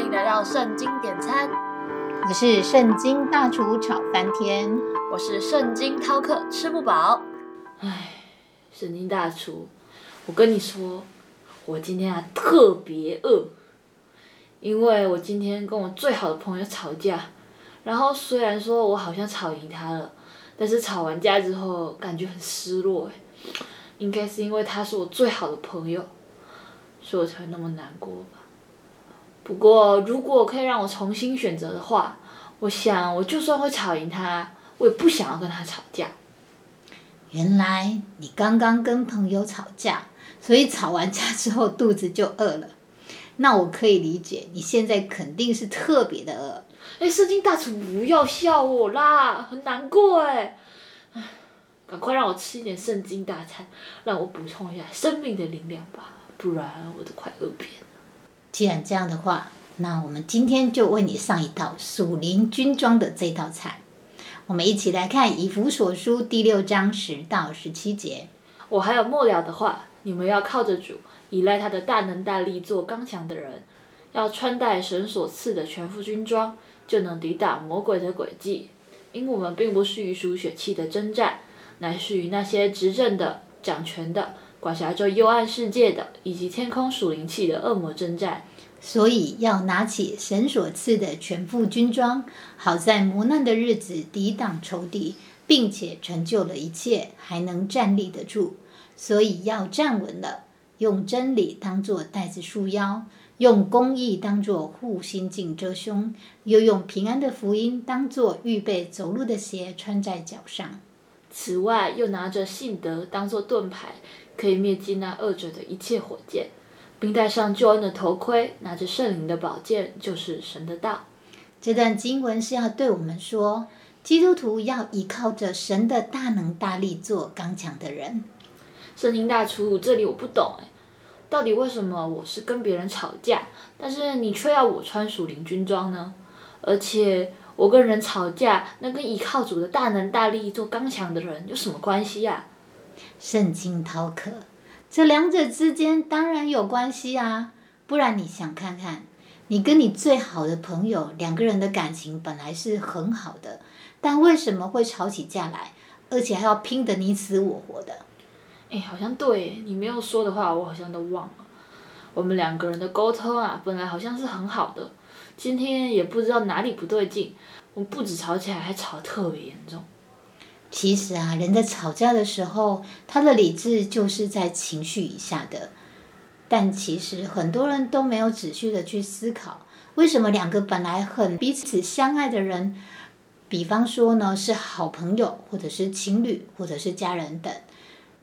欢迎来到圣经点餐，我是圣经大厨炒翻天，我是圣经饕客吃不饱。唉，圣经大厨，我跟你说，我今天啊特别饿，因为我今天跟我最好的朋友吵架，然后虽然说我好像吵赢他了，但是吵完架之后感觉很失落哎，应该是因为他是我最好的朋友，所以我才会那么难过吧。不过如果可以让我重新选择的话，我想我就算会吵赢他，我也不想要跟他吵架。原来你刚刚跟朋友吵架，所以吵完架之后肚子就饿了。那我可以理解，你现在肯定是特别的饿。哎，圣经大厨不要笑我啦，很难过哎。唉，赶快让我吃一点圣经大餐，让我补充一下生命的力量吧，不然我都快饿扁了。既然这样的话，那我们今天就为你上一道属灵军装的这道菜。我们一起来看《以弗所书》第六章十到十七节。我还有末了的话，你们要靠着主，依赖他的大能大力，做刚强的人，要穿戴神所赐的全副军装，就能抵挡魔鬼的诡计。因我们并不是与属血气的征战，乃是与那些执政的、掌权的。管辖着幽暗世界的，以及天空属灵气的恶魔征战，所以要拿起神所赐的全副军装，好在磨难的日子抵挡仇敌，并且成就了一切，还能站立得住。所以要站稳了，用真理当作带子束腰，用公义当作护心镜遮胸，又用平安的福音当作预备走路的鞋穿在脚上。此外，又拿着信德当作盾牌。可以灭尽那恶者的一切火箭，并戴上救恩的头盔，拿着圣灵的宝剑，就是神的道。这段经文是要对我们说，基督徒要依靠着神的大能大力做刚强的人。圣经大厨，这里我不懂哎，到底为什么我是跟别人吵架，但是你却要我穿属灵军装呢？而且我跟人吵架，那跟依靠主的大能大力做刚强的人有什么关系呀？圣经饕客，这两者之间当然有关系啊！不然你想看看，你跟你最好的朋友两个人的感情本来是很好的，但为什么会吵起架来，而且还要拼得你死我活的？哎，好像对你没有说的话，我好像都忘了。我们两个人的沟通啊，本来好像是很好的，今天也不知道哪里不对劲，我们不止吵起来，还吵得特别严重。其实啊，人在吵架的时候，他的理智就是在情绪以下的。但其实很多人都没有仔细的去思考，为什么两个本来很彼此相爱的人，比方说呢是好朋友，或者是情侣，或者是家人等，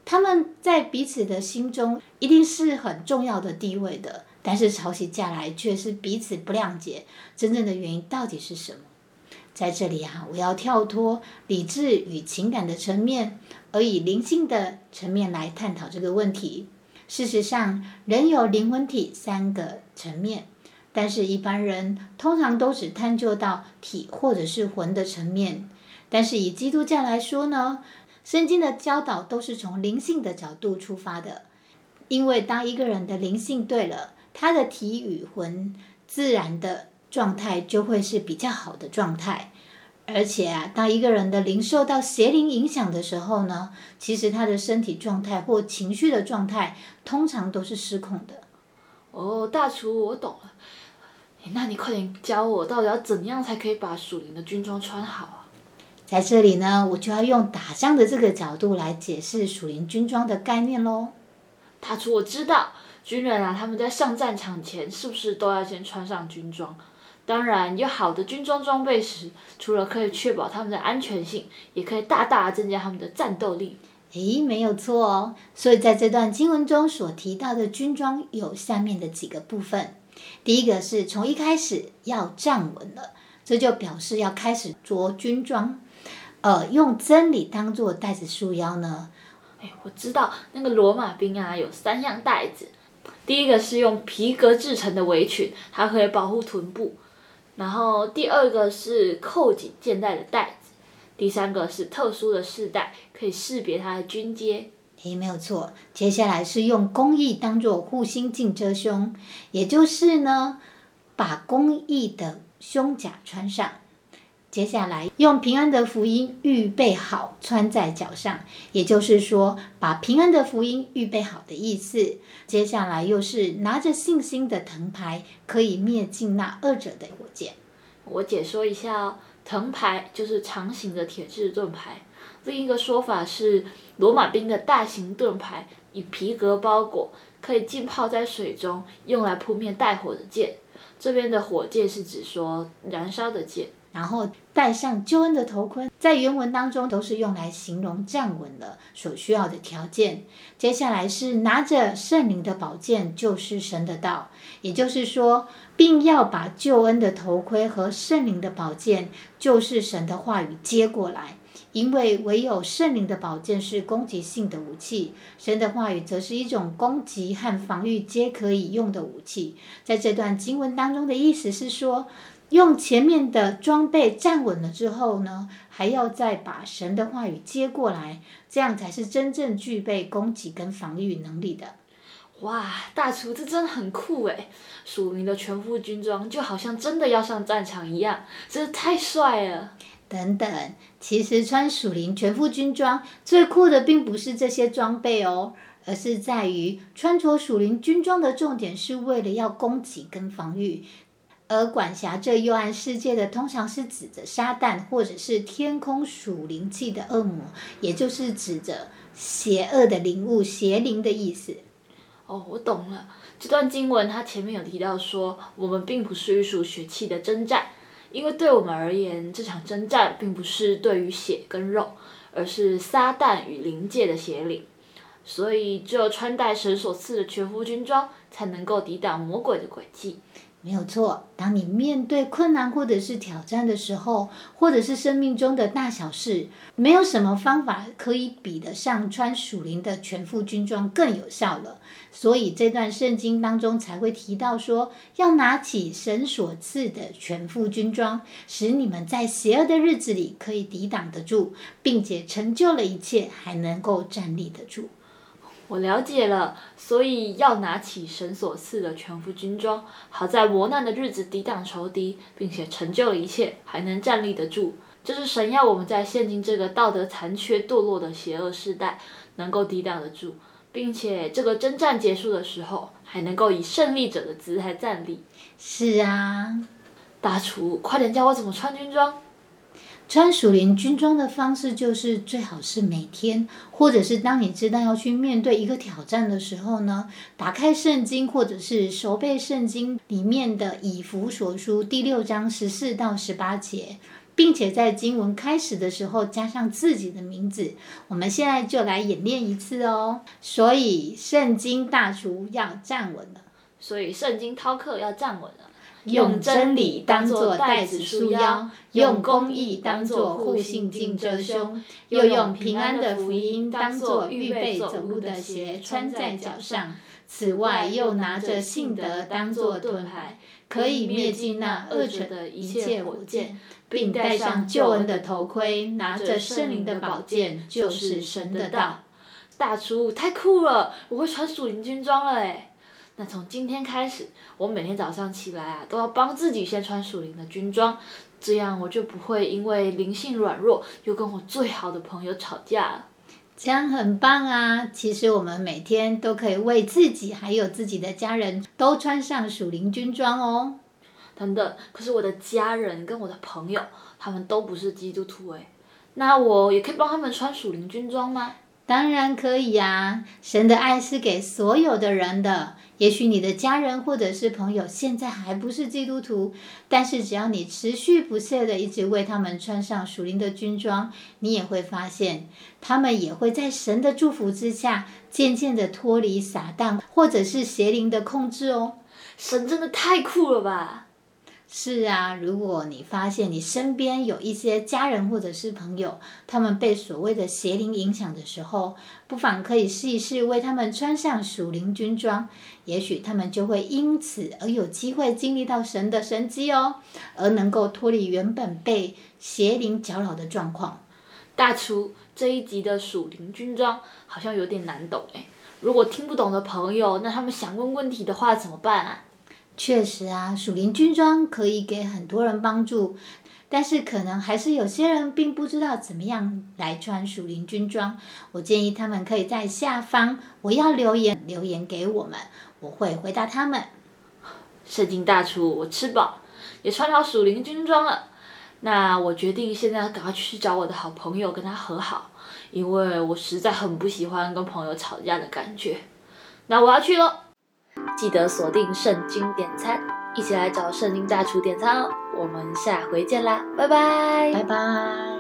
他们在彼此的心中一定是很重要的地位的，但是吵起架来却是彼此不谅解，真正的原因到底是什么？在这里啊，我要跳脱理智与情感的层面，而以灵性的层面来探讨这个问题。事实上，人有灵魂体三个层面，但是一般人通常都只探究到体或者是魂的层面。但是以基督教来说呢，圣经的教导都是从灵性的角度出发的，因为当一个人的灵性对了，他的体与魂自然的。状态就会是比较好的状态，而且啊，当一个人的灵受到邪灵影响的时候呢，其实他的身体状态或情绪的状态通常都是失控的。哦，大厨，我懂了。那你快点教我，到底要怎样才可以把属灵的军装穿好啊？在这里呢，我就要用打仗的这个角度来解释属灵军装的概念喽。大厨，我知道，军人啊，他们在上战场前是不是都要先穿上军装？当然，有好的军装装备时，除了可以确保他们的安全性，也可以大大增加他们的战斗力。诶，没有错哦。所以在这段经文中所提到的军装有下面的几个部分。第一个是从一开始要站稳了，这就表示要开始着军装。呃，用真理当做带子束腰呢？哎，我知道那个罗马兵啊，有三样带子。第一个是用皮革制成的围裙，它可以保护臀部。然后第二个是扣紧肩带的带子，第三个是特殊的饰带，可以识别它的军阶。诶，没有错。接下来是用工艺当做护心镜遮胸，也就是呢，把工艺的胸甲穿上。接下来用平安的福音预备好穿在脚上，也就是说，把平安的福音预备好的意思。接下来又是拿着信心的藤牌，可以灭尽那二者的火箭。我解说一下哦，藤牌就是长形的铁质盾牌，另一个说法是罗马兵的大型盾牌，以皮革包裹，可以浸泡在水中，用来扑灭带火的箭。这边的火箭是指说燃烧的箭。然后戴上救恩的头盔，在原文当中都是用来形容站稳了所需要的条件。接下来是拿着圣灵的宝剑，就是神的道，也就是说，并要把救恩的头盔和圣灵的宝剑，就是神的话语接过来，因为唯有圣灵的宝剑是攻击性的武器，神的话语则是一种攻击和防御皆可以用的武器。在这段经文当中的意思是说。用前面的装备站稳了之后呢，还要再把神的话语接过来，这样才是真正具备攻击跟防御能力的。哇，大厨这真的很酷诶！属灵的全副军装就好像真的要上战场一样，真是太帅了。等等，其实穿属灵全副军装最酷的并不是这些装备哦，而是在于穿着属灵军装的重点是为了要攻击跟防御。而管辖这幽暗世界的，通常是指着撒旦或者是天空属灵气的恶魔，也就是指着邪恶的灵物、邪灵的意思。哦，我懂了。这段经文它前面有提到说，我们并不是与属血气的征战，因为对我们而言，这场征战并不是对于血跟肉，而是撒旦与灵界的邪灵。所以，只有穿戴神所赐的全副军装，才能够抵挡魔鬼的诡计。没有错，当你面对困难或者是挑战的时候，或者是生命中的大小事，没有什么方法可以比得上穿属灵的全副军装更有效了。所以这段圣经当中才会提到说，要拿起神所赐的全副军装，使你们在邪恶的日子里可以抵挡得住，并且成就了一切，还能够站立得住。我了解了，所以要拿起神所赐的全副军装，好在磨难的日子抵挡仇敌，并且成就了一切，还能站立得住。这是神要我们在现今这个道德残缺、堕落的邪恶时代，能够抵挡得住，并且这个征战结束的时候，还能够以胜利者的姿态站立。是啊，大厨，快点教我怎么穿军装。穿属灵军装的方式，就是最好是每天，或者是当你知道要去面对一个挑战的时候呢，打开圣经，或者是熟背圣经里面的以弗所书第六章十四到十八节，并且在经文开始的时候加上自己的名字。我们现在就来演练一次哦。所以圣经大厨要站稳了，所以圣经饕客要站稳了。用真理当作带子束腰，用公义当作护心镜遮胸，又用平安的福音当作预备走路的鞋穿在脚上。此外，又拿着信德当作盾牌，可以灭尽那恶者的一切火箭，并戴上救恩的头盔，拿着圣灵的宝剑，就是神的道。大厨太酷了，我会穿属灵军装了诶那从今天开始，我每天早上起来啊，都要帮自己先穿属灵的军装，这样我就不会因为灵性软弱，又跟我最好的朋友吵架了。这样很棒啊！其实我们每天都可以为自己还有自己的家人都穿上属灵军装哦。等等，可是我的家人跟我的朋友，他们都不是基督徒诶，那我也可以帮他们穿属灵军装吗？当然可以呀！神的爱是给所有的人的。也许你的家人或者是朋友现在还不是基督徒，但是只要你持续不懈的一直为他们穿上属灵的军装，你也会发现，他们也会在神的祝福之下，渐渐的脱离撒旦或者是邪灵的控制哦。神真的太酷了吧！是啊，如果你发现你身边有一些家人或者是朋友，他们被所谓的邪灵影响的时候，不妨可以试一试为他们穿上属灵军装，也许他们就会因此而有机会经历到神的神迹哦，而能够脱离原本被邪灵搅扰的状况。大厨这一集的属灵军装好像有点难懂诶，如果听不懂的朋友，那他们想问问题的话怎么办啊？确实啊，属灵军装可以给很多人帮助，但是可能还是有些人并不知道怎么样来穿属灵军装。我建议他们可以在下方我要留言留言给我们，我会回答他们。圣经大厨，我吃饱，也穿好属灵军装了。那我决定现在赶快去找我的好朋友跟他和好，因为我实在很不喜欢跟朋友吵架的感觉。那我要去喽，记得锁定圣经点餐，一起来找圣经大厨点餐哦。我们下回见啦，拜拜，拜拜。